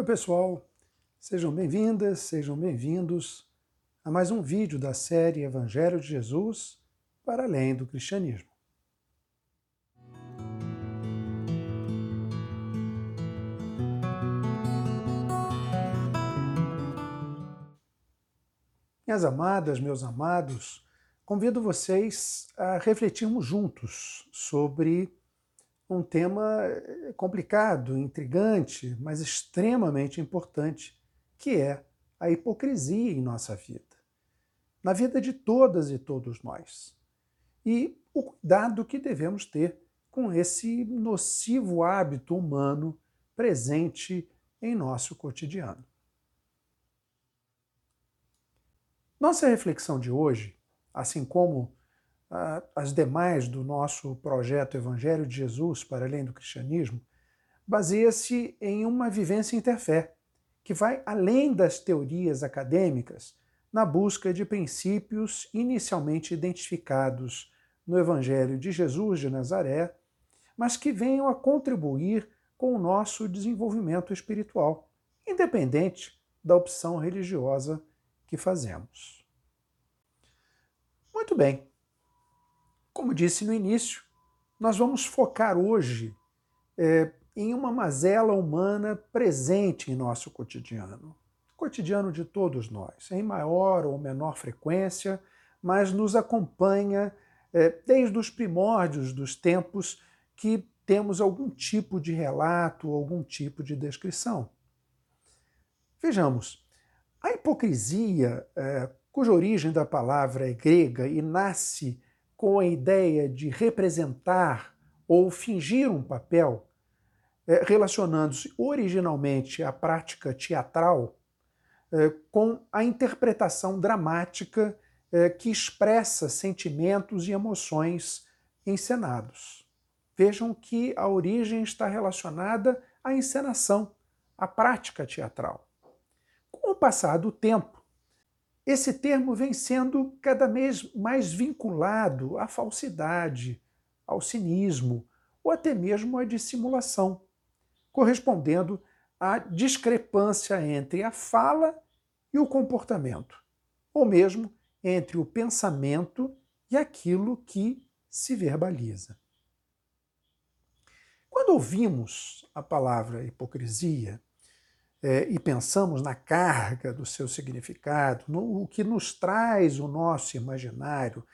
Oi, pessoal. Sejam bem-vindas, sejam bem-vindos a mais um vídeo da série Evangelho de Jesus para além do cristianismo. Minhas amadas, meus amados, convido vocês a refletirmos juntos sobre um tema eh, complicado, intrigante, mas extremamente importante, que é a hipocrisia em nossa vida, na vida de todas e todos nós. E o cuidado que devemos ter com esse nocivo hábito humano presente em nosso cotidiano. Nossa reflexão de hoje, assim como as demais do nosso projeto Evangelho de Jesus para além do cristianismo, baseia-se em uma vivência interfé, que vai além das teorias acadêmicas na busca de princípios inicialmente identificados no Evangelho de Jesus de Nazaré, mas que venham a contribuir com o nosso desenvolvimento espiritual, independente da opção religiosa que fazemos. Muito bem. Como disse no início, nós vamos focar hoje é, em uma mazela humana presente em nosso cotidiano. Cotidiano de todos nós, em maior ou menor frequência, mas nos acompanha é, desde os primórdios dos tempos que temos algum tipo de relato, algum tipo de descrição. Vejamos, a hipocrisia, é, cuja origem da palavra é grega e nasce com a ideia de representar ou fingir um papel, é, relacionando-se originalmente à prática teatral é, com a interpretação dramática é, que expressa sentimentos e emoções encenados. Vejam que a origem está relacionada à encenação, à prática teatral. Com o passar do tempo, esse termo vem sendo cada vez mais vinculado à falsidade, ao cinismo ou até mesmo à dissimulação, correspondendo à discrepância entre a fala e o comportamento, ou mesmo entre o pensamento e aquilo que se verbaliza. Quando ouvimos a palavra hipocrisia, é, e pensamos na carga do seu significado, no que nos traz o nosso imaginário,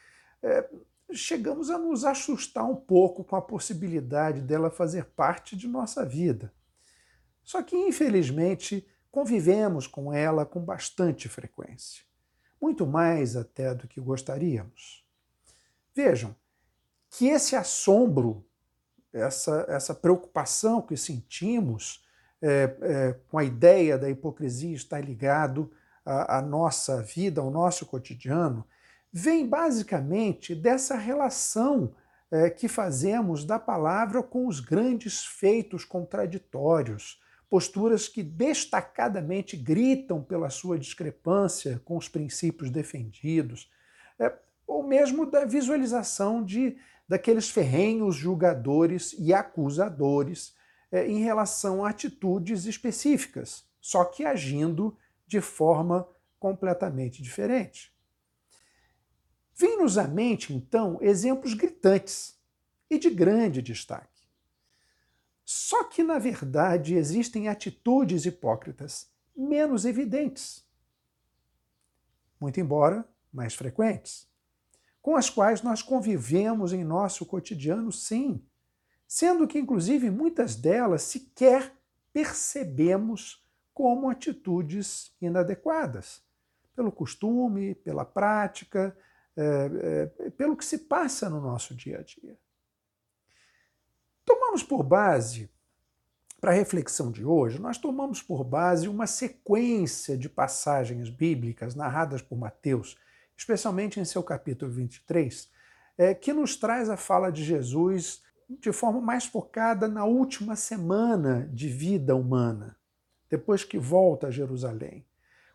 é, chegamos a nos assustar um pouco com a possibilidade dela fazer parte de nossa vida. Só que, infelizmente, convivemos com ela com bastante frequência, muito mais até do que gostaríamos. Vejam que esse assombro, essa, essa preocupação que sentimos, é, é, com a ideia da hipocrisia estar ligado à, à nossa vida, ao nosso cotidiano, vem basicamente dessa relação é, que fazemos da palavra com os grandes feitos contraditórios, posturas que destacadamente gritam pela sua discrepância com os princípios defendidos, é, ou mesmo da visualização de daqueles ferrenhos julgadores e acusadores é, em relação a atitudes específicas, só que agindo de forma completamente diferente. Vem-nos à mente, então, exemplos gritantes e de grande destaque. Só que, na verdade, existem atitudes hipócritas menos evidentes, muito embora mais frequentes, com as quais nós convivemos em nosso cotidiano, sim, sendo que, inclusive, muitas delas sequer percebemos como atitudes inadequadas, pelo costume, pela prática, é, é, pelo que se passa no nosso dia a dia. Tomamos por base, para a reflexão de hoje, nós tomamos por base uma sequência de passagens bíblicas narradas por Mateus, especialmente em seu capítulo 23, é, que nos traz a fala de Jesus de forma mais focada na última semana de vida humana, depois que volta a Jerusalém,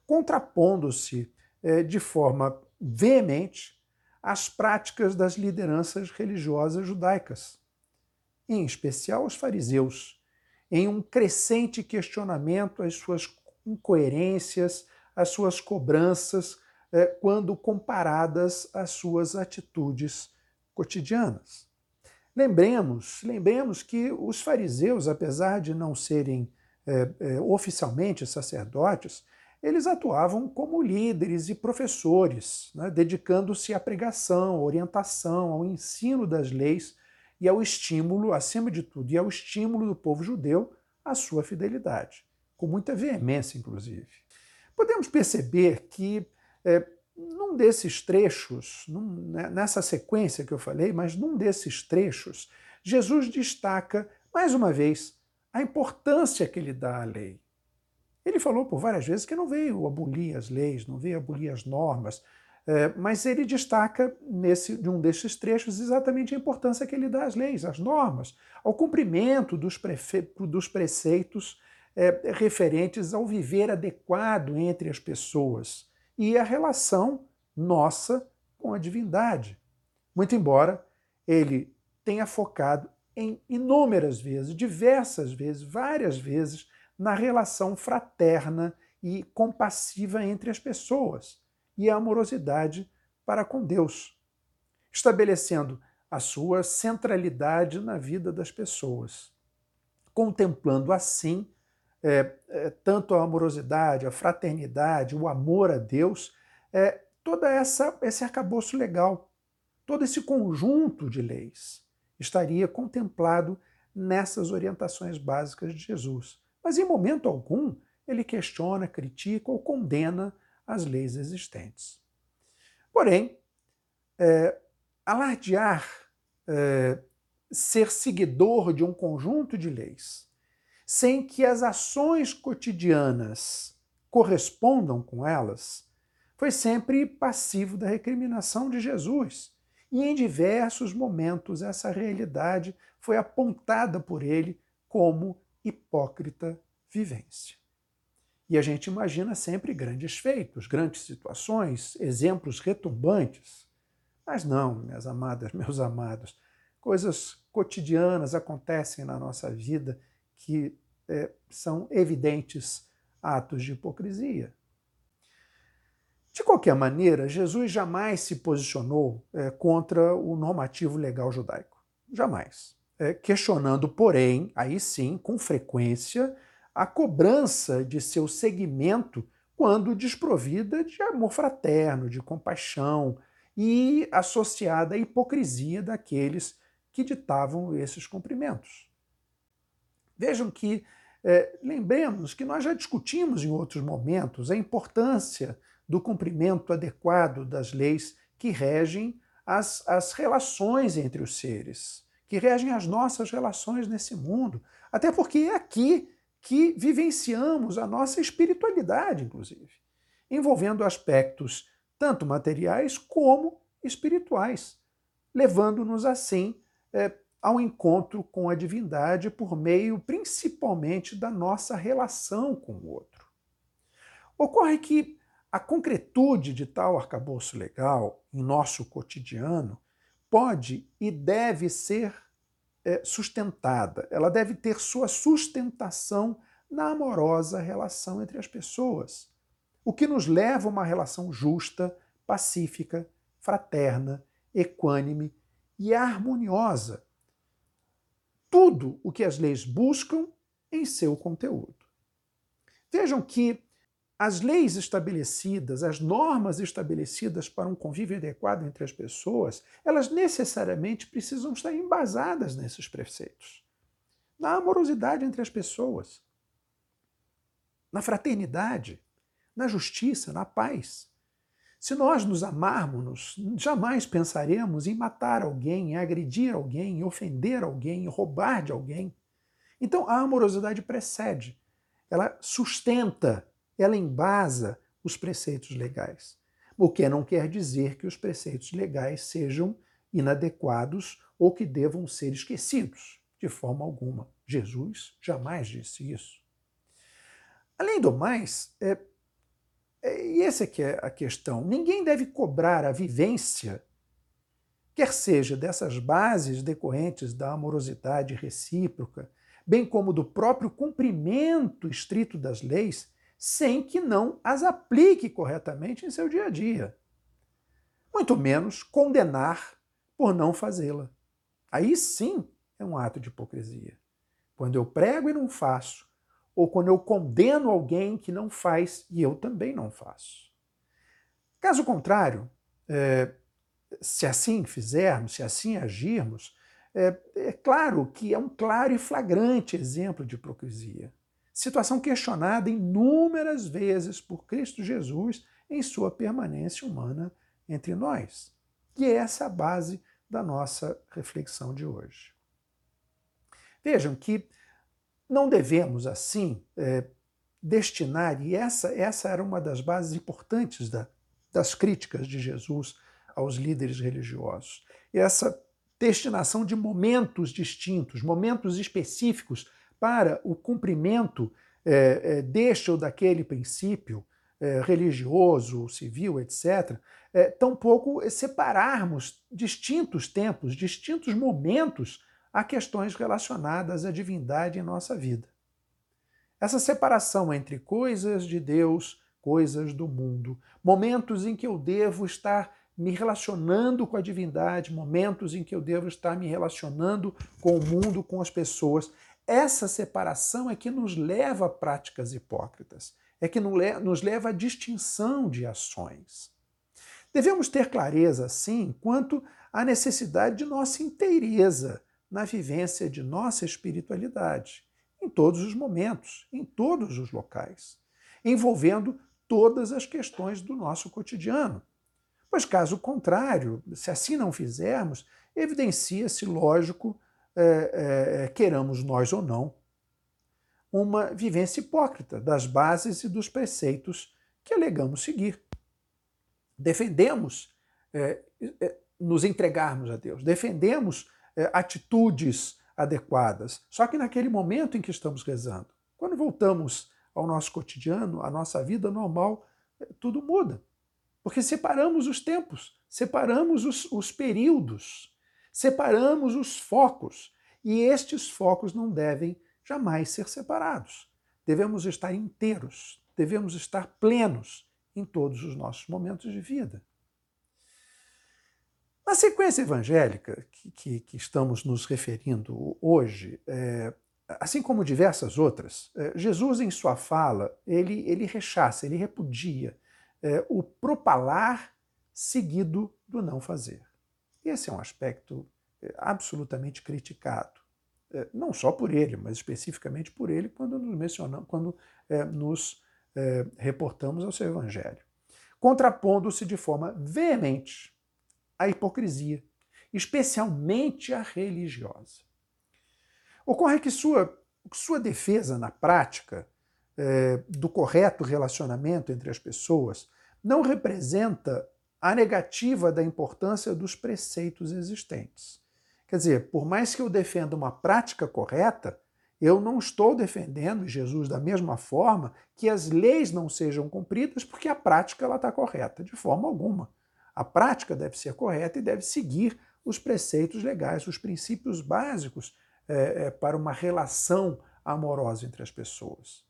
contrapondo-se é, de forma veemente às práticas das lideranças religiosas judaicas, em especial os fariseus, em um crescente questionamento às suas incoerências, às suas cobranças, eh, quando comparadas às suas atitudes cotidianas. Lembremos, lembremos que os fariseus, apesar de não serem é, é, oficialmente sacerdotes, eles atuavam como líderes e professores, né, dedicando-se à pregação, à orientação, ao ensino das leis e ao estímulo, acima de tudo, e ao estímulo do povo judeu à sua fidelidade, com muita veemência, inclusive. Podemos perceber que é, num desses trechos, num, né, nessa sequência que eu falei, mas num desses trechos, Jesus destaca, mais uma vez, a importância que ele dá à lei. Ele falou por várias vezes que não veio abolir as leis, não veio abolir as normas, é, mas ele destaca nesse, de um desses trechos exatamente a importância que ele dá às leis, às normas, ao cumprimento dos, prefe, dos preceitos é, referentes ao viver adequado entre as pessoas e a relação nossa com a divindade. Muito embora ele tenha focado em inúmeras vezes, diversas vezes, várias vezes, na relação fraterna e compassiva entre as pessoas e a amorosidade para com Deus, estabelecendo a sua centralidade na vida das pessoas, contemplando assim é, é, tanto a amorosidade, a fraternidade, o amor a Deus, é, todo essa, esse arcabouço legal, todo esse conjunto de leis estaria contemplado nessas orientações básicas de Jesus. Mas em momento algum ele questiona, critica ou condena as leis existentes. Porém, é, alardear é, ser seguidor de um conjunto de leis, sem que as ações cotidianas correspondam com elas, foi sempre passivo da recriminação de Jesus. E em diversos momentos essa realidade foi apontada por ele como hipócrita vivência. E a gente imagina sempre grandes feitos, grandes situações, exemplos retumbantes. Mas não, minhas amadas, meus amados, coisas cotidianas acontecem na nossa vida que é, são evidentes atos de hipocrisia. De qualquer maneira, Jesus jamais se posicionou é, contra o normativo legal judaico. Jamais. É, questionando, porém, aí sim, com frequência, a cobrança de seu seguimento quando desprovida de amor fraterno, de compaixão e associada à hipocrisia daqueles que ditavam esses cumprimentos. Vejam que é, lembremos que nós já discutimos em outros momentos a importância do cumprimento adequado das leis que regem as, as relações entre os seres, que regem as nossas relações nesse mundo. Até porque é aqui que vivenciamos a nossa espiritualidade, inclusive, envolvendo aspectos tanto materiais como espirituais, levando-nos assim é, ao encontro com a divindade por meio principalmente da nossa relação com o outro. Ocorre que a concretude de tal arcabouço legal em nosso cotidiano pode e deve ser é, sustentada, ela deve ter sua sustentação na amorosa relação entre as pessoas, o que nos leva a uma relação justa, pacífica, fraterna, equânime e harmoniosa, tudo o que as leis buscam em seu conteúdo. Vejam que as leis estabelecidas, as normas estabelecidas para um convívio adequado entre as pessoas, elas necessariamente precisam estar embasadas nesses preceitos. Na amorosidade entre as pessoas, na fraternidade, na justiça, na paz. Se nós nos amarmos, jamais pensaremos em matar alguém, em agredir alguém, em ofender alguém, em roubar de alguém. Então a amorosidade precede, ela sustenta, ela embasa os preceitos legais. O que não quer dizer que os preceitos legais sejam inadequados ou que devam ser esquecidos, de forma alguma. Jesus jamais disse isso. Além do mais, é, é, e essa é que é a questão. Ninguém deve cobrar a vivência, quer seja dessas bases decorrentes da amorosidade recíproca, bem como do próprio cumprimento estrito das leis, sem que não as aplique corretamente em seu dia a dia. Muito menos condenar por não fazê-la. Aí sim é um ato de hipocrisia. Quando eu prego e não faço, ou quando eu condeno alguém que não faz e eu também não faço. Caso contrário, é, se assim fizermos, se assim agirmos, é, é claro que é um claro e flagrante exemplo de hipocrisia. Situação questionada inúmeras vezes por Cristo Jesus em sua permanência humana entre nós. E é essa a base da nossa reflexão de hoje. Vejam que não devemos, assim, é, destinar, e essa, essa era uma das bases importantes da, das críticas de Jesus aos líderes religiosos, essa destinação de momentos distintos, momentos específicos para o cumprimento é, é, deste ou daquele princípio é, religioso, civil, etc., é, tampouco separarmos distintos tempos, distintos momentos a questões relacionadas à divindade em nossa vida. Essa separação entre coisas de Deus, coisas do mundo, momentos em que eu devo estar me relacionando com a divindade, momentos em que eu devo estar me relacionando com o mundo, com as pessoas. Essa separação é que nos leva a práticas hipócritas, é que nos leva à distinção de ações. Devemos ter clareza, sim, quanto à necessidade de nossa inteireza na vivência de nossa espiritualidade, em todos os momentos, em todos os locais, envolvendo todas as questões do nosso cotidiano. Pois, caso contrário, se assim não fizermos, evidencia-se, lógico, é, é, queiramos nós ou não, uma vivência hipócrita das bases e dos preceitos que alegamos seguir. Defendemos é, é nos entregarmos a Deus, defendemos é, atitudes adequadas, só que naquele momento em que estamos rezando. Quando voltamos ao nosso cotidiano, à nossa vida normal, é, tudo muda. Porque separamos os tempos, separamos os, os períodos, separamos os focos. E estes focos não devem jamais ser separados. Devemos estar inteiros, devemos estar plenos em todos os nossos momentos de vida. Na sequência evangélica que, que, que estamos nos referindo hoje, é, assim como diversas outras, é, Jesus, em sua fala, ele, ele rechaça, ele repudia é, o propalar seguido do não fazer. Esse é um aspecto é, absolutamente criticado, é, não só por ele, mas especificamente por ele quando nos mencionamos, quando é, nos é, reportamos ao seu evangelho, contrapondo-se de forma veemente à hipocrisia, especialmente a religiosa. Ocorre que sua, sua defesa na prática é, do correto relacionamento entre as pessoas não representa a negativa da importância dos preceitos existentes. Quer dizer, por mais que eu defenda uma prática correta, eu não estou defendendo, Jesus, da mesma forma, que as leis não sejam cumpridas porque a prática está correta, de forma alguma. A prática deve ser correta e deve seguir os preceitos legais, os princípios básicos é, é, para uma relação amorosa entre as pessoas.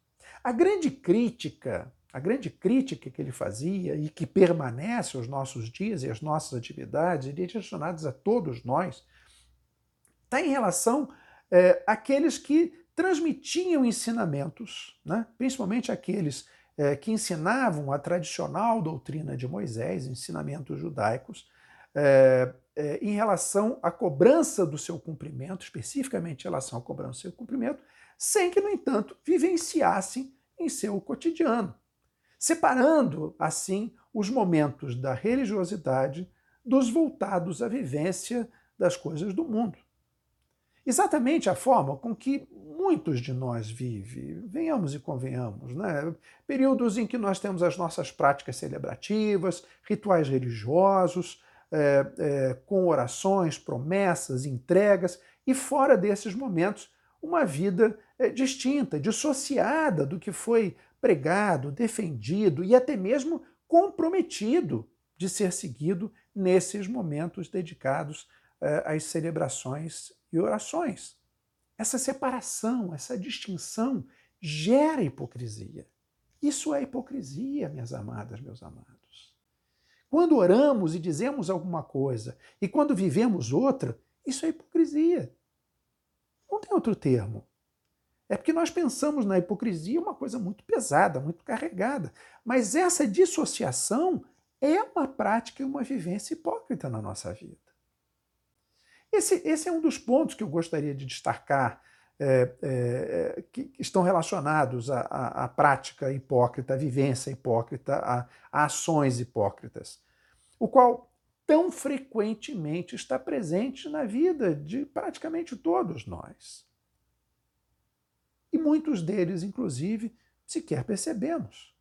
A grande crítica, a grande crítica que ele fazia e que permanece aos nossos dias e às nossas atividades, direcionadas a todos nós, está em relação é, àqueles que transmitiam ensinamentos, né? principalmente aqueles é, que ensinavam a tradicional doutrina de Moisés, ensinamentos judaicos, é, é, em relação à cobrança do seu cumprimento, especificamente em relação à cobrança do seu cumprimento, sem que, no entanto, vivenciassem em seu cotidiano, separando, assim, os momentos da religiosidade dos voltados à vivência das coisas do mundo. Exatamente a forma com que muitos de nós vivem, venhamos e convenhamos, né? períodos em que nós temos as nossas práticas celebrativas, rituais religiosos, é, é, com orações, promessas, entregas, e fora desses momentos, uma vida é, distinta, dissociada do que foi pregado, defendido e até mesmo comprometido de ser seguido nesses momentos dedicados é, às celebrações e orações. essa separação, essa distinção gera hipocrisia. Isso é hipocrisia, minhas amadas, meus amados. Quando oramos e dizemos alguma coisa e quando vivemos outra, isso é hipocrisia. Não tem outro termo. É porque nós pensamos na hipocrisia uma coisa muito pesada, muito carregada. Mas essa dissociação é uma prática e uma vivência hipócrita na nossa vida. Esse, esse é um dos pontos que eu gostaria de destacar, é, é, que estão relacionados à, à, à, prática hipócrita, à vivência hipócrita, a, a ações hipócritas, o qual tão frequentemente está presente na vida de praticamente todos nós. E muitos deles, inclusive, sequer percebemos.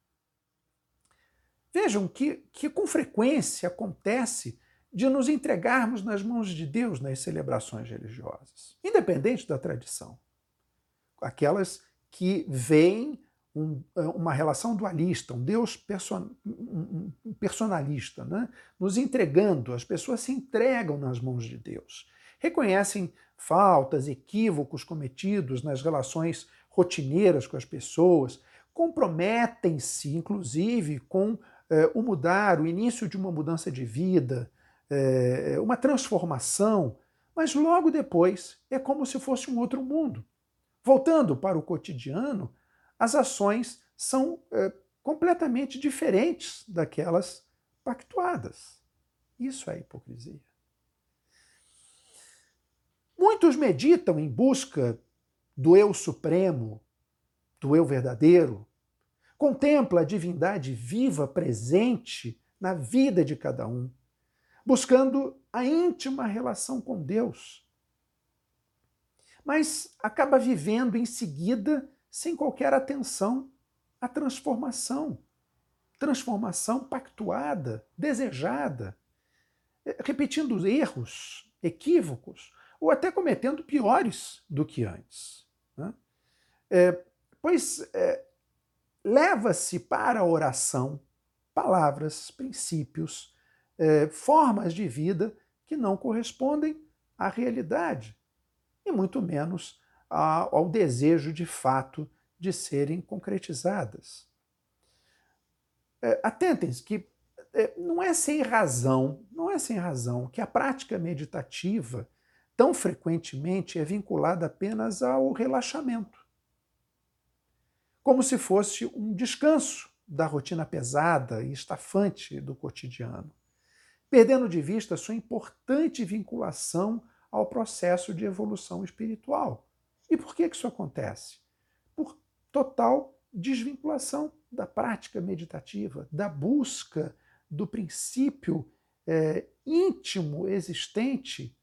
Vejam que, que com frequência acontece de nos entregarmos nas mãos de Deus nas celebrações religiosas, independente da tradição. Aquelas que veem um, uma relação dualista, um Deus person, um personalista, né? nos entregando, as pessoas se entregam nas mãos de Deus. Reconhecem faltas, equívocos cometidos nas relações rotineiras com as pessoas, comprometem-se, inclusive, com eh, o mudar, o início de uma mudança de vida, eh, uma transformação, mas logo depois é como se fosse um outro mundo. Voltando para o cotidiano, as ações são eh, completamente diferentes daquelas pactuadas. Isso é hipocrisia. Muitos meditam em busca do eu supremo, do eu verdadeiro, contempla a divindade viva, presente na vida de cada um, buscando a íntima relação com Deus. Mas acaba vivendo em seguida sem qualquer atenção à transformação. Transformação pactuada, desejada, repetindo erros, equívocos, ou até cometendo piores do que antes. É, pois é, leva-se para a oração palavras, princípios, é, formas de vida que não correspondem à realidade, e muito menos ao desejo de fato de serem concretizadas. É, Atentem-se que é, não é sem razão, não é sem razão que a prática meditativa tão frequentemente é vinculada apenas ao relaxamento. Como se fosse um descanso da rotina pesada e estafante do cotidiano, perdendo de vista sua importante vinculação ao processo de evolução espiritual. E por que isso acontece? Por total desvinculação da prática meditativa, da busca do princípio é, íntimo existente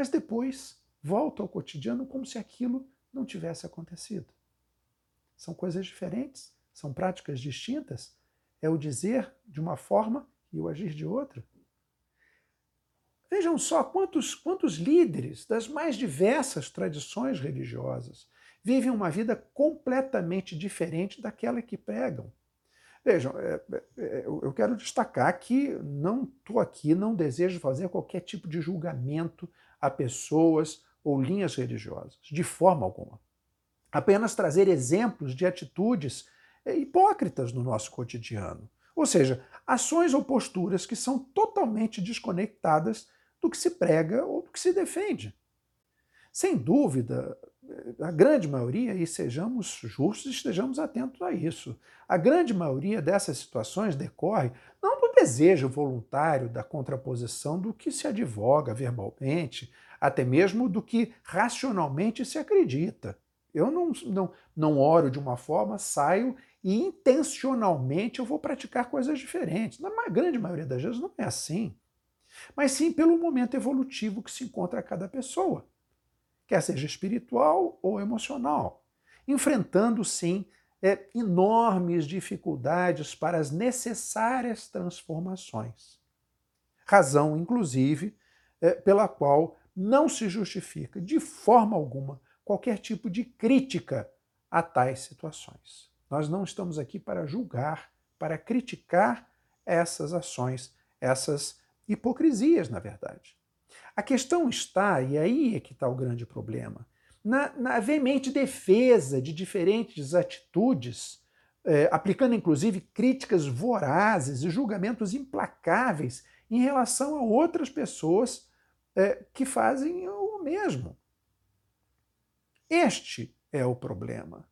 mas depois volta ao cotidiano como se aquilo não tivesse acontecido. São coisas diferentes, são práticas distintas. É o dizer de uma forma e o agir de outra. Vejam só quantos, quantos líderes das mais diversas tradições religiosas vivem uma vida completamente diferente daquela que pregam. Vejam, é, é, é eu quero destacar que não estou aqui, não desejo fazer qualquer tipo de julgamento a pessoas ou linhas religiosas, de forma alguma. Apenas trazer exemplos de atitudes eh, hipócritas no nosso cotidiano. Ou seja, ações ou posturas que são totalmente desconectadas do que se prega ou do que se defende. Sem dúvida, eh, a grande maioria, e sejamos justos e estejamos atentos a isso, a grande maioria dessas situações decorre não desejo voluntário da contraposição do que se advoga verbalmente, até mesmo do que racionalmente se acredita. Eu não, não, não oro de uma forma, saio e intencionalmente eu vou praticar coisas diferentes. Na grande maioria das vezes não é assim. Mas sim pelo momento evolutivo que se encontra cada pessoa, quer seja espiritual ou emocional, enfrentando sim é, enormes dificuldades para as necessárias transformações. Razão, inclusive, é, pela qual não se justifica de forma alguma qualquer tipo de crítica a tais situações. Nós não estamos aqui para julgar, para criticar essas ações, essas hipocrisias, na verdade. A questão está, e aí é que está o grande problema, na, na veemente defesa de diferentes atitudes, é, aplicando inclusive críticas vorazes e julgamentos implacáveis em relação a outras pessoas é, que fazem o mesmo. Este é o problema.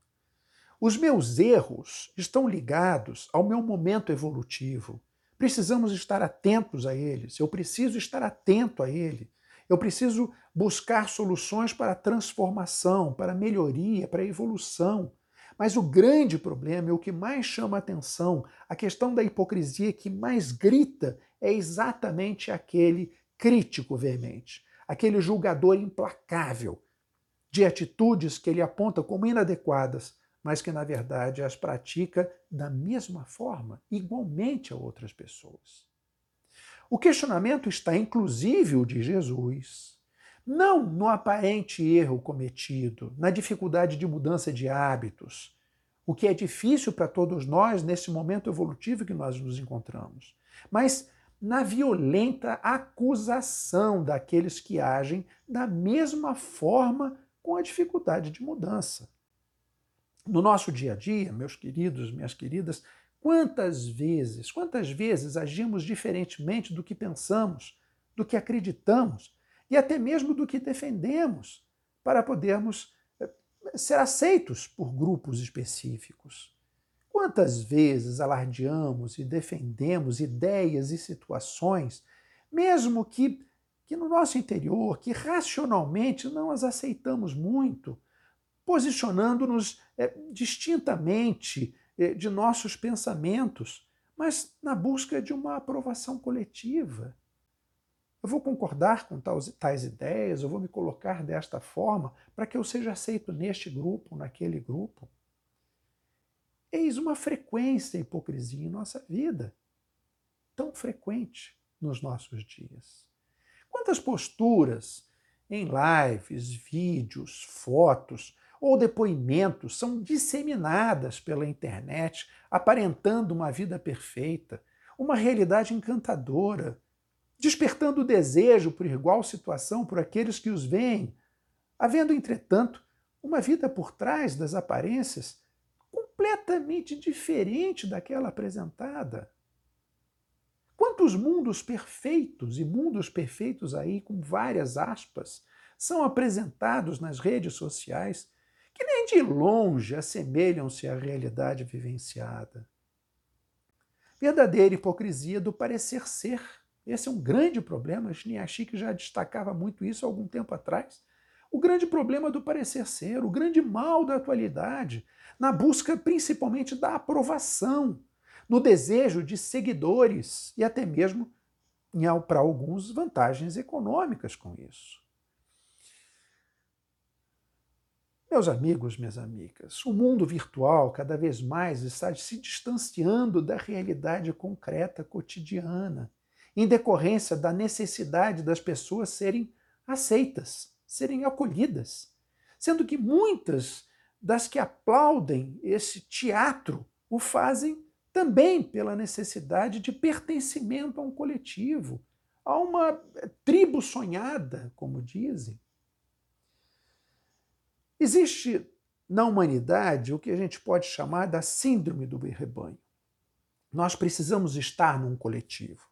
Os meus erros estão ligados ao meu momento evolutivo. Precisamos estar atentos a eles. Eu preciso estar atento a ele. Eu preciso buscar soluções para transformação, para melhoria, para evolução. Mas o grande problema, o que mais chama a atenção, a questão da hipocrisia que mais grita, é exatamente aquele crítico veemente, aquele julgador implacável de atitudes que ele aponta como inadequadas, mas que na verdade as pratica da mesma forma, igualmente a outras pessoas. O questionamento está, inclusive, o de Jesus, não no aparente erro cometido, na dificuldade de mudança de hábitos, o que é difícil para todos nós nesse momento evolutivo que nós nos encontramos, mas na violenta acusação daqueles que agem da mesma forma com a dificuldade de mudança. No nosso dia a dia, meus queridos, minhas queridas, Quantas vezes, quantas vezes agimos diferentemente do que pensamos, do que acreditamos e até mesmo do que defendemos para podermos eh, ser aceitos por grupos específicos? Quantas vezes alardeamos e defendemos ideias e situações, mesmo que, que no nosso interior, que racionalmente não as aceitamos muito, posicionando-nos é, distintamente eh, de nossos pensamentos, mas na busca de uma aprovação coletiva. Eu vou concordar com tais, tais ideias, eu vou me colocar desta forma para que eu seja aceito neste grupo, naquele grupo. Eis uma frequência hipocrisia em nossa vida, tão frequente nos nossos dias. Quantas posturas em lives, vídeos, fotos, ou depoimentos são disseminadas pela internet, aparentando uma vida perfeita, uma realidade encantadora, despertando desejo por igual situação por aqueles que os veem, havendo, entretanto, uma vida por trás das aparências completamente diferente daquela apresentada. Quantos mundos perfeitos e mundos perfeitos aí com várias aspas são apresentados nas redes sociais que nem de longe assemelham-se à realidade vivenciada. Verdadeira hipocrisia do parecer ser. Esse é um grande problema. Shiniachik já destacava muito isso algum tempo atrás. O grande problema do parecer ser, o grande mal da atualidade, na busca principalmente da aprovação, no desejo de seguidores e até mesmo, para alguns, vantagens econômicas com isso. Meus amigos, minhas amigas, o mundo virtual cada vez mais está se distanciando da realidade concreta cotidiana, em decorrência da necessidade das pessoas serem aceitas, serem acolhidas, sendo que muitas das que aplaudem esse teatro o fazem também pela necessidade de pertencimento a um coletivo, a uma tribo sonhada, como dizem. Existe na humanidade o que a gente pode chamar da síndrome do rebanho. Nós precisamos estar num coletivo,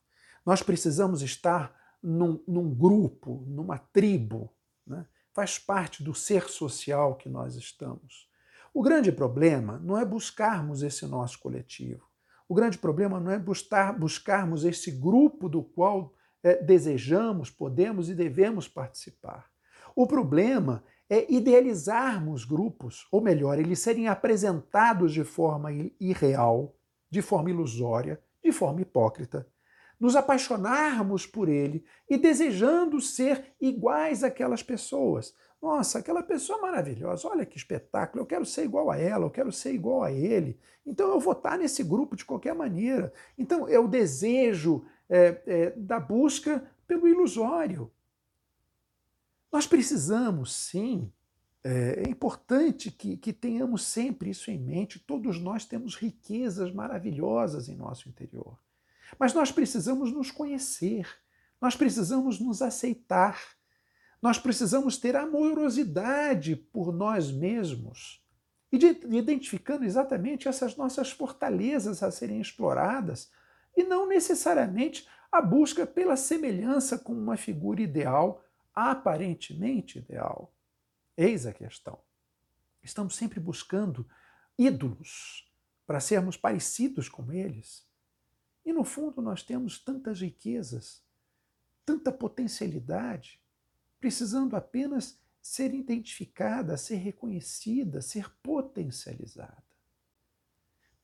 nós precisamos estar num, num grupo, numa tribo. Né? Faz parte do ser social que nós estamos. O grande problema não é buscarmos esse nosso coletivo. O grande problema não é buscar, buscarmos esse grupo do qual é, desejamos, podemos e devemos participar. O problema é idealizarmos grupos, ou melhor, eles serem apresentados de forma irreal, de forma ilusória, de forma hipócrita, nos apaixonarmos por ele e desejando ser iguais àquelas pessoas. Nossa, aquela pessoa maravilhosa, olha que espetáculo, eu quero ser igual a ela, eu quero ser igual a ele. Então eu vou estar nesse grupo de qualquer maneira. Então é o desejo é, é, da busca pelo ilusório. Nós precisamos, sim, é, é importante que, que tenhamos sempre isso em mente. Todos nós temos riquezas maravilhosas em nosso interior. Mas nós precisamos nos conhecer, nós precisamos nos aceitar, Nós precisamos ter amorosidade por nós mesmos e de, identificando exatamente essas nossas fortalezas a serem exploradas e não necessariamente a busca pela semelhança com uma figura ideal, aparentemente ideal. Eis a questão. Estamos sempre buscando ídolos para sermos parecidos com eles. E no fundo nós temos tantas riquezas, tanta potencialidade, precisando apenas ser identificada, ser reconhecida, ser potencializada.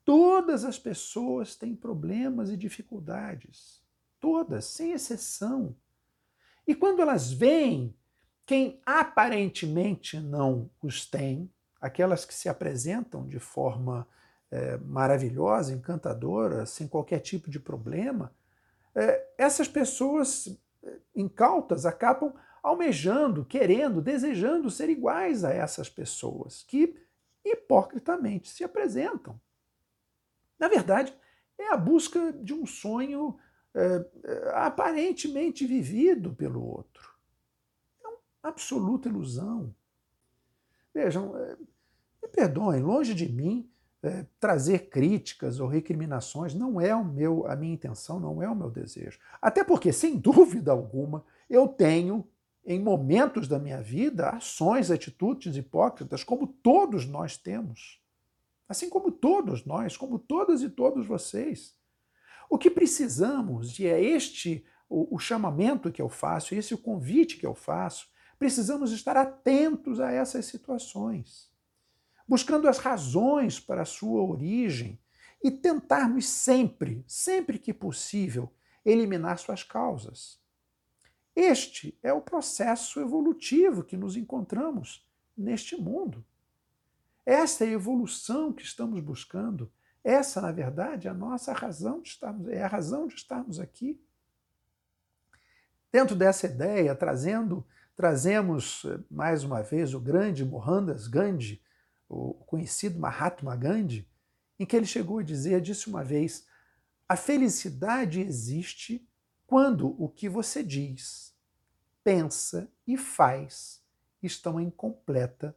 Todas as pessoas têm problemas e dificuldades, todas, sem exceção. E quando elas veem quem aparentemente não os tem, aquelas que se apresentam de forma é, maravilhosa, encantadora, sem qualquer tipo de problema, é, essas pessoas é, incautas acabam almejando, querendo, desejando ser iguais a essas pessoas que hipocritamente se apresentam. Na verdade, é a busca de um sonho é, aparentemente vivido pelo outro. É uma absoluta ilusão. Vejam, é, me perdoem, longe de mim é, trazer críticas ou recriminações não é o meu, a minha intenção, não é o meu desejo. Até porque, sem dúvida alguma, eu tenho em momentos da minha vida ações, atitudes hipócritas, como todos nós temos. Assim como todos nós, como todas e todos vocês. O que precisamos, e é este o, o chamamento que eu faço, esse o convite que eu faço, precisamos estar atentos a essas situações, buscando as razões para a sua origem e tentarmos sempre, sempre que possível, eliminar suas causas. Este é o processo evolutivo que nos encontramos neste mundo. Essa é a evolução que estamos buscando. Essa, na verdade, é a nossa razão de estarmos, é a razão de estarmos aqui. Dentro dessa ideia, trazendo, trazemos eh, mais uma vez o grande Mohandas Gandhi, o conhecido Mahatma Gandhi, em que ele chegou a dizer, disse uma vez, a felicidade existe quando o que você diz, pensa e faz estão em completa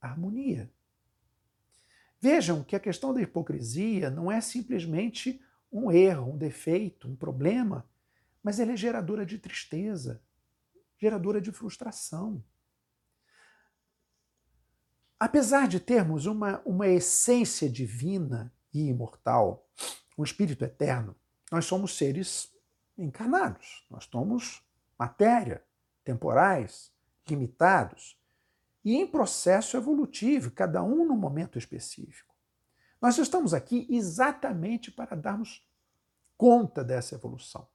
harmonia. Vejam que a questão da hipocrisia não é simplesmente um erro, um defeito, um problema, mas ela é geradora de tristeza, geradora de frustração. Apesar de termos uma, uma essência divina e imortal, um espírito eterno, nós somos seres encarnados, nós somos matéria, temporais, limitados e em processo evolutivo, cada um num momento específico. Nós estamos aqui exatamente para darmos conta dessa evolução.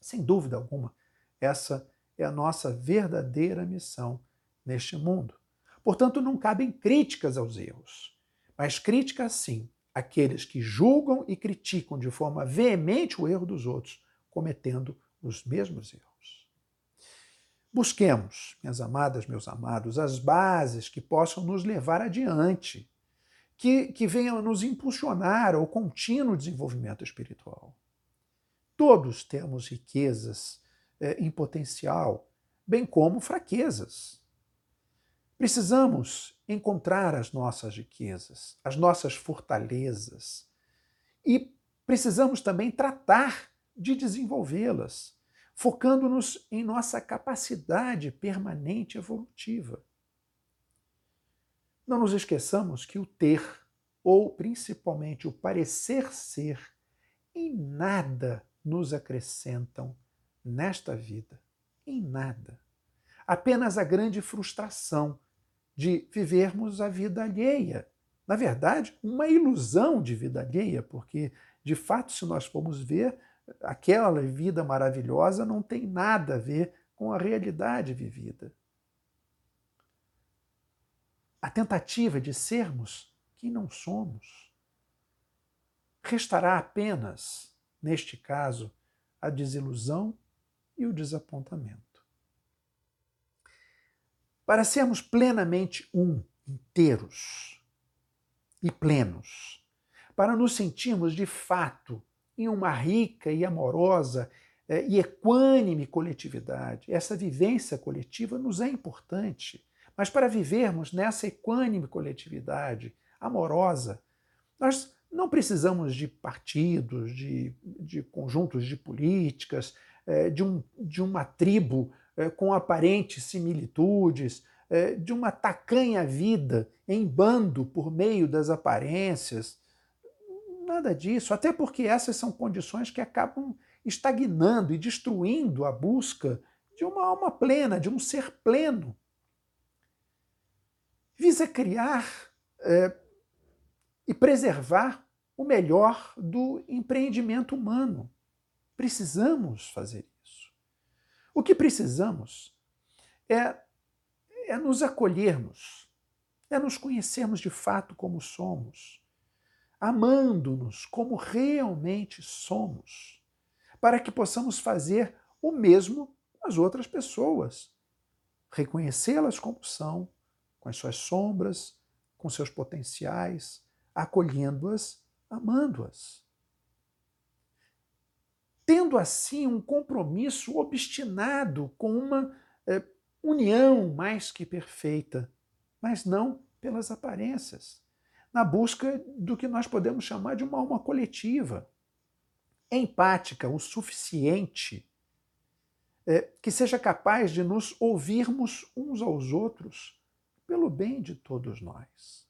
Sem dúvida alguma, essa é a nossa verdadeira missão neste mundo. Portanto, não cabem críticas aos erros, mas críticas sim àqueles que julgam e criticam de forma veemente o erro dos outros, cometendo os mesmos erros. Busquemos, minhas amadas, meus amados, as bases que possam nos levar adiante, que, que venham nos impulsionar ao contínuo desenvolvimento espiritual. Todos temos riquezas é, em potencial, bem como fraquezas. Precisamos encontrar as nossas riquezas, as nossas fortalezas e precisamos também tratar de desenvolvê-las focando-nos em nossa capacidade permanente evolutiva. Não nos esqueçamos que o ter, ou principalmente o parecer ser, em nada nos acrescentam nesta vida. Em nada. Apenas a grande frustração de vivermos a vida alheia. Na verdade, uma ilusão de vida alheia, porque, de fato, se nós formos ver, aquela vida maravilhosa não tem nada a ver com a realidade vivida. A tentativa de sermos quem não somos. Restará apenas, neste caso, a desilusão e o desapontamento. Para sermos plenamente um, inteiros e plenos, para nos sentirmos de fato em uma rica e amorosa é, e equânime coletividade. Essa vivência coletiva nos é importante. Mas para vivermos nessa equânime coletividade amorosa, nós não precisamos de partidos, de, de conjuntos de políticas, é, de, um, de uma tribo é, com aparentes similitudes, de uma tacanha vida em bando por meio das aparências. Nada disso, até porque essas são condições que acabam estagnando e destruindo a busca de uma alma plena, de um ser pleno. Visa criar é, e preservar o melhor do empreendimento humano. Precisamos fazer isso. O que precisamos é, é nos acolhermos, é nos conhecermos de fato como somos, amando-nos como realmente somos, para que possamos fazer o mesmo com as outras pessoas, reconhecê-las como são, com as suas sombras, com seus potenciais, acolhendo-as, amando-as. Tendo assim um compromisso obstinado com uma é, união mais que perfeita, mas não pelas aparências, na busca do que nós podemos chamar de uma alma coletiva, empática o suficiente, é, que seja capaz de nos ouvirmos uns aos outros pelo bem de todos nós.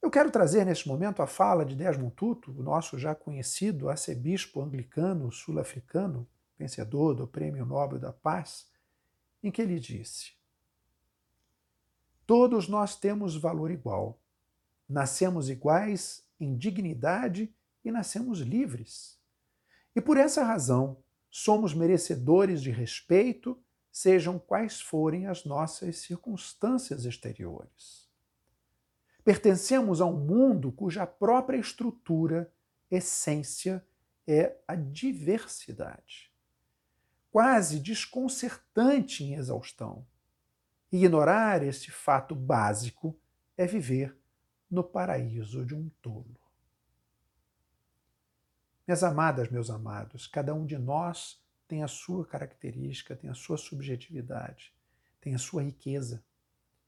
Eu quero trazer neste momento a fala de Desmond Tutu, o nosso já conhecido arcebispo anglicano sul-africano, vencedor do Prêmio Nobel da Paz, em que ele disse: Todos nós temos valor igual. Nascemos iguais em dignidade e nascemos livres. E por essa razão, somos merecedores de respeito, sejam quais forem as nossas circunstâncias exteriores. Pertencemos a um mundo cuja própria estrutura, essência, é a diversidade. Quase desconcertante em exaustão. Ignorar este fato básico é viver no paraíso de um tolo. Minhas amadas, meus amados, cada um de nós tem a sua característica, tem a sua subjetividade, tem a sua riqueza.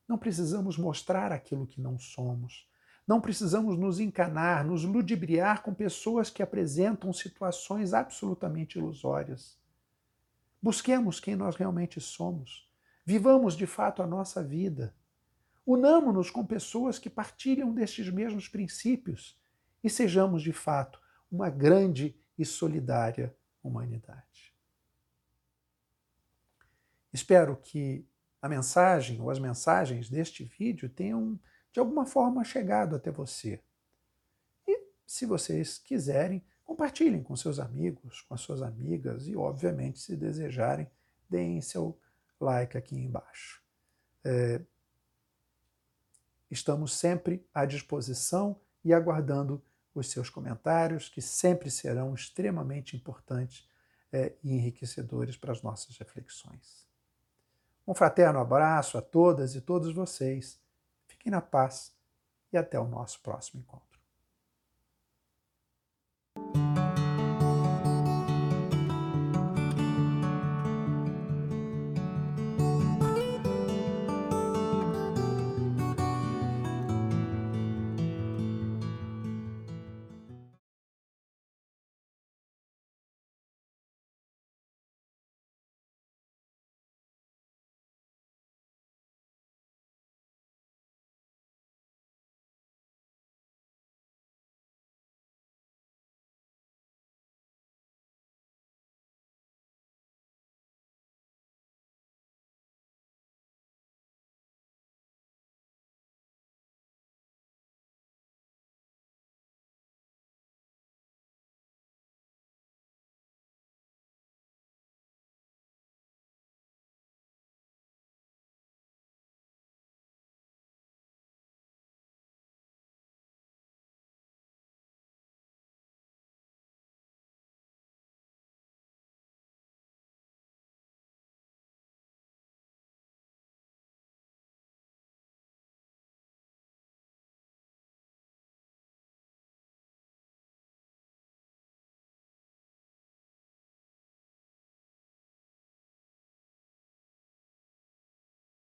Não precisamos mostrar aquilo que não somos. Não precisamos nos encanar, nos ludibriar com pessoas que apresentam situações absolutamente ilusórias. Busquemos quem nós realmente somos. Vivamos de fato a nossa vida. Unamos-nos com pessoas que partilham destes mesmos princípios e sejamos de fato uma grande e solidária humanidade. Espero que a mensagem ou as mensagens deste vídeo tenham de alguma forma chegado até você. E se vocês quiserem, compartilhem com seus amigos, com as suas amigas e, obviamente, se desejarem, deem seu like aqui embaixo. É, estamos sempre à disposição e aguardando os seus comentários, que sempre serão extremamente importantes é, e enriquecedores para as nossas reflexões. Um fraterno abraço a todas e todos vocês. Fiquem na paz e até o nosso próximo encontro.